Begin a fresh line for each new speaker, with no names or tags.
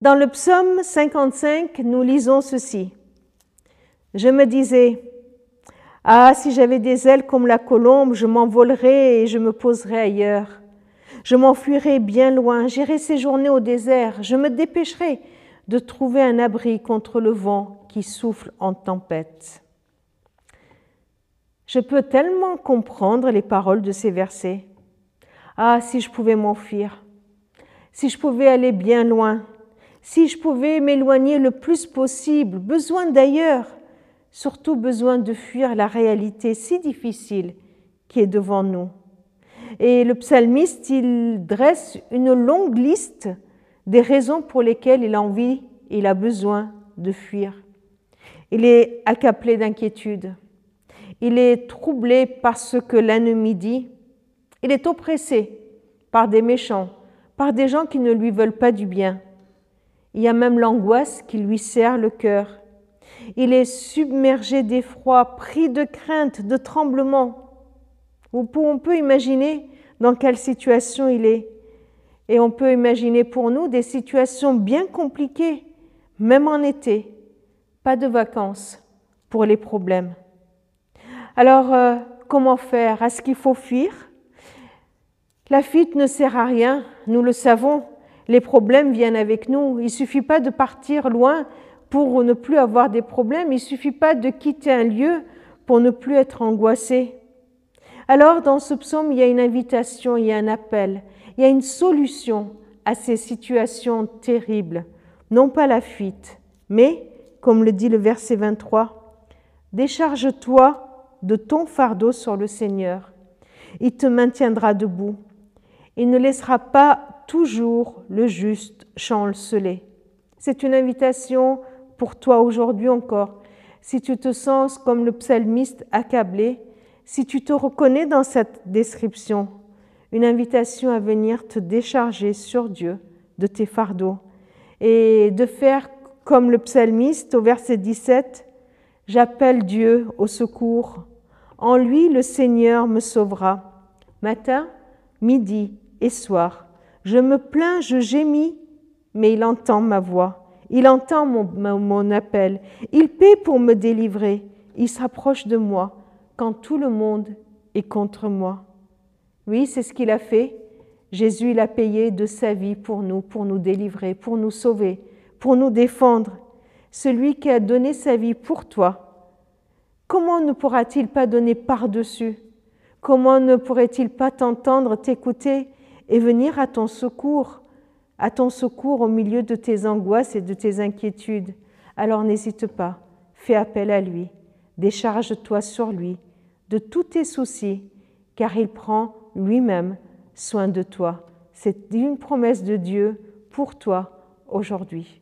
Dans le psaume 55, nous lisons ceci. Je me disais, ah, si j'avais des ailes comme la colombe, je m'envolerais et je me poserais ailleurs. Je m'enfuirais bien loin, j'irais séjourner au désert, je me dépêcherais de trouver un abri contre le vent qui souffle en tempête. Je peux tellement comprendre les paroles de ces versets. Ah, si je pouvais m'enfuir, si je pouvais aller bien loin, si je pouvais m'éloigner le plus possible, besoin d'ailleurs, surtout besoin de fuir la réalité si difficile qui est devant nous. Et le psalmiste, il dresse une longue liste des raisons pour lesquelles il a envie, il a besoin de fuir. Il est accablé d'inquiétude. Il est troublé par ce que l'ennemi dit. Il est oppressé par des méchants, par des gens qui ne lui veulent pas du bien. Il y a même l'angoisse qui lui serre le cœur. Il est submergé d'effroi, pris de crainte, de tremblement. On peut imaginer dans quelle situation il est. Et on peut imaginer pour nous des situations bien compliquées, même en été. Pas de vacances pour les problèmes. Alors, euh, comment faire? Est-ce qu'il faut fuir? La fuite ne sert à rien, nous le savons. Les problèmes viennent avec nous. Il ne suffit pas de partir loin pour ne plus avoir des problèmes. Il ne suffit pas de quitter un lieu pour ne plus être angoissé. Alors, dans ce psaume, il y a une invitation, il y a un appel, il y a une solution à ces situations terribles. Non pas la fuite, mais, comme le dit le verset 23, décharge-toi de ton fardeau sur le Seigneur. Il te maintiendra debout. Il ne laissera pas toujours le juste chanceler. C'est une invitation pour toi aujourd'hui encore. Si tu te sens comme le psalmiste accablé, si tu te reconnais dans cette description, une invitation à venir te décharger sur Dieu de tes fardeaux et de faire comme le psalmiste au verset 17, J'appelle Dieu au secours. En lui, le Seigneur me sauvera. Matin, midi et soir. Je me plains, je gémis, mais il entend ma voix. Il entend mon, appel. Il paie pour me délivrer. Il s'approche de moi quand tout le monde est contre moi. Oui, c'est ce qu'il a fait. Jésus, il a payé de sa vie pour nous, pour nous délivrer, pour nous sauver, pour nous défendre. Celui qui a donné sa vie pour toi, comment ne pourra-t-il pas donner par-dessus? Comment ne pourrait-il pas t'entendre, t'écouter? Et venir à ton secours, à ton secours au milieu de tes angoisses et de tes inquiétudes. Alors n'hésite pas, fais appel à lui, décharge-toi sur lui de tous tes soucis, car il prend lui-même soin de toi. C'est une promesse de Dieu pour toi aujourd'hui.